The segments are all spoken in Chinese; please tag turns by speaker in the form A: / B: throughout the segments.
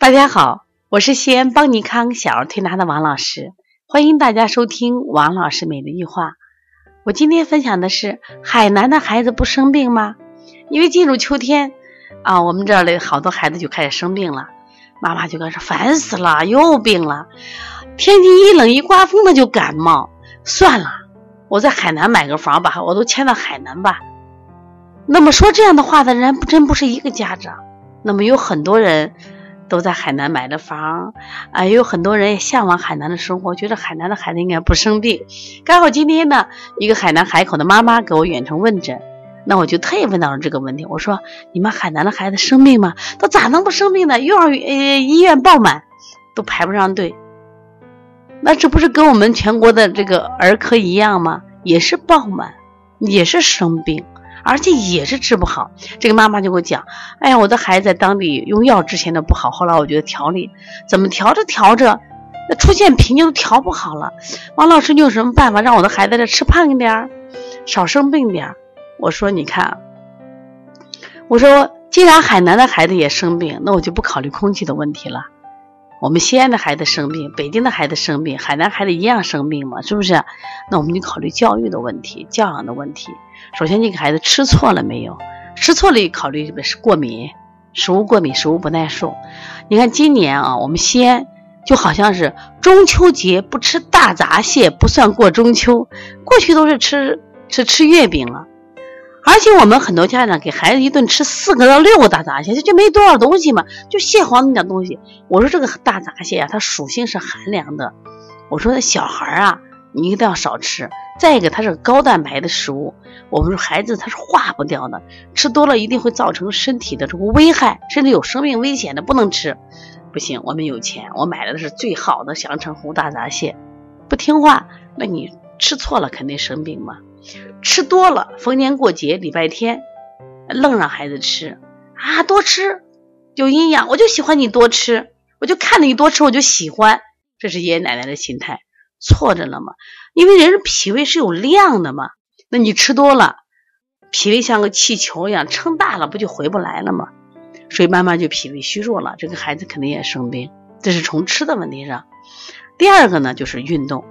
A: 大家好，我是西安邦尼康小儿推拿的王老师，欢迎大家收听王老师每日一话。我今天分享的是海南的孩子不生病吗？因为进入秋天啊，我们这儿的好多孩子就开始生病了，妈妈就开始烦死了，又病了。天气一冷一刮风，他就感冒。算了，我在海南买个房吧，我都迁到海南吧。那么说这样的话的人，真不是一个家长。那么有很多人。都在海南买的房，啊，也有很多人也向往海南的生活，觉得海南的孩子应该不生病。刚好今天呢，一个海南海口的妈妈给我远程问诊，那我就特意问到了这个问题。我说：“你们海南的孩子生病吗？他咋能不生病呢？幼儿园、呃医院爆满，都排不上队。那这不是跟我们全国的这个儿科一样吗？也是爆满，也是生病。”而且也是治不好，这个妈妈就给我讲，哎呀，我的孩子在当地用药之前的不好，后来我觉得调理怎么调着调着，那出现瓶颈都调不好了。王老师，你有什么办法让我的孩子再吃胖一点，少生病点儿？我说，你看，我说，既然海南的孩子也生病，那我就不考虑空气的问题了。我们西安的孩子生病，北京的孩子生病，海南孩子一样生病嘛，是不是？那我们就考虑教育的问题，教养的问题。首先，这个孩子吃错了没有？吃错了，考虑是过敏，食物过敏，食物不耐受。你看今年啊，我们西安就好像是中秋节不吃大闸蟹不算过中秋，过去都是吃吃吃月饼了。而且我们很多家长给孩子一顿吃四个到六个大闸蟹，这就没多少东西嘛，就蟹黄那点东西。我说这个大闸蟹啊，它属性是寒凉的。我说那小孩啊，你一定要少吃。再一个，它是高蛋白的食物，我们说孩子他是化不掉的，吃多了一定会造成身体的这个危害，甚至有生命危险的，不能吃。不行，我们有钱，我买的是最好的阳澄湖大闸蟹。不听话，那你吃错了肯定生病嘛。吃多了，逢年过节、礼拜天，愣让孩子吃啊，多吃有营养，我就喜欢你多吃，我就看着你多吃我就喜欢，这是爷爷奶奶的心态，错着了嘛。因为人的脾胃是有量的嘛，那你吃多了，脾胃像个气球一样撑大了，不就回不来了吗？所以慢慢就脾胃虚弱了，这个孩子肯定也生病。这是从吃的问题上。第二个呢，就是运动，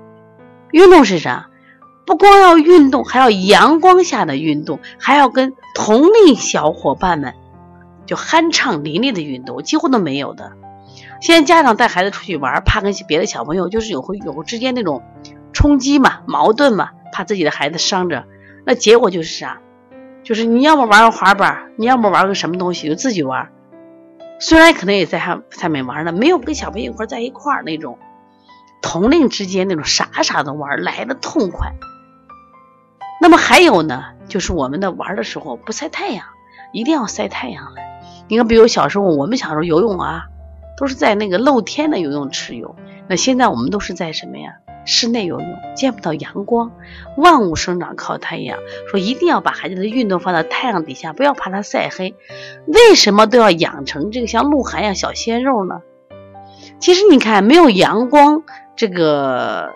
A: 运动是啥？不光要运动，还要阳光下的运动，还要跟同龄小伙伴们就酣畅淋漓的运动，几乎都没有的。现在家长带孩子出去玩，怕跟别的小朋友就是有会有之间那种冲击嘛、矛盾嘛，怕自己的孩子伤着。那结果就是啥？就是你要么玩个滑板，你要么玩个什么东西就自己玩。虽然可能也在上上面玩呢，没有跟小朋友一块在一块那种同龄之间那种傻傻的玩来的痛快。那么还有呢，就是我们的玩的时候不晒太阳，一定要晒太阳了。你看，比如小时候我们小时候游泳啊，都是在那个露天的游泳池游。那现在我们都是在什么呀？室内游泳，见不到阳光。万物生长靠太阳，说一定要把孩子的运动放到太阳底下，不要怕他晒黑。为什么都要养成这个像鹿晗一样小鲜肉呢？其实你看，没有阳光，这个。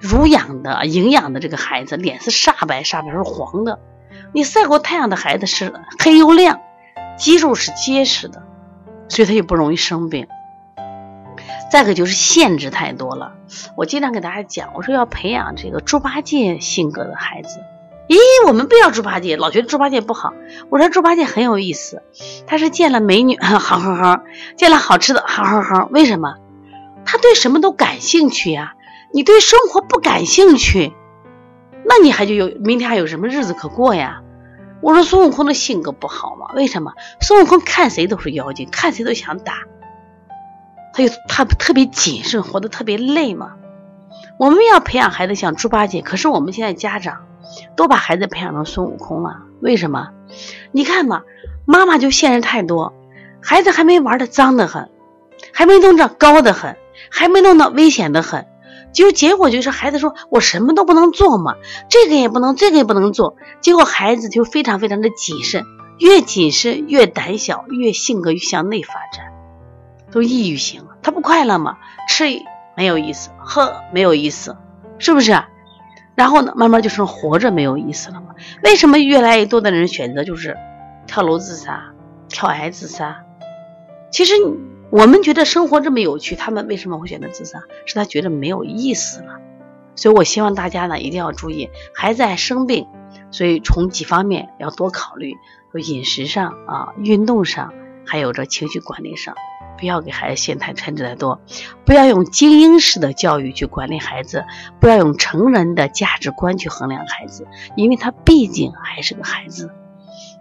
A: 乳养的、营养的这个孩子，脸是煞白，煞白是黄的。你晒过太阳的孩子是黑又亮，肌肉是结实的，所以他就不容易生病。再个就是限制太多了。我经常给大家讲，我说要培养这个猪八戒性格的孩子。咦，我们不要猪八戒，老觉得猪八戒不好。我说猪八戒很有意思，他是见了美女 好好好，见了好吃的好好好。为什么？他对什么都感兴趣呀。你对生活不感兴趣，那你还就有明天还有什么日子可过呀？我说孙悟空的性格不好吗？为什么？孙悟空看谁都是妖精，看谁都想打，他就他特别谨慎，活得特别累嘛。我们要培养孩子像猪八戒，可是我们现在家长都把孩子培养成孙悟空了，为什么？你看嘛，妈妈就限制太多，孩子还没玩的脏的很，还没弄到高的很，还没弄到危险的很。就结果就是孩子说我什么都不能做嘛，这个也不能，这个也不能做。结果孩子就非常非常的谨慎，越谨慎越胆小，越性格越向内发展，都抑郁型了。他不快乐嘛，吃没有意思，喝没有意思，是不是？然后呢，慢慢就成活着没有意思了嘛？为什么越来越多的人选择就是跳楼自杀、跳崖自杀？其实你我们觉得生活这么有趣，他们为什么会选择自杀？是他觉得没有意思了。所以我希望大家呢一定要注意，孩子爱生病，所以从几方面要多考虑，饮食上啊、运动上，还有这情绪管理上，不要给孩子限太限制太多，不要用精英式的教育去管理孩子，不要用成人的价值观去衡量孩子，因为他毕竟还是个孩子。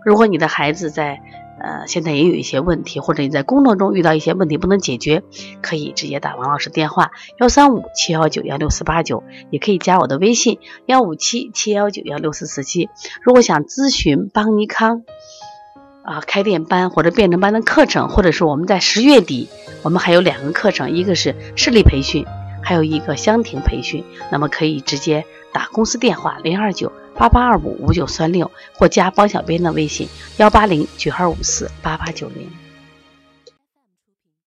A: 如果你的孩子在呃，现在也有一些问题，或者你在工作中遇到一些问题不能解决，可以直接打王老师电话幺三五七幺九幺六四八九，也可以加我的微信幺五七七幺九幺六四四七。如果想咨询邦尼康啊开店班或者变成班的课程，或者是我们在十月底我们还有两个课程，一个是视力培训，还有一个香庭培训，那么可以直接打公司电话零二九。八八二五五九三六，或加帮小编的微信幺八零九二五四八八九零。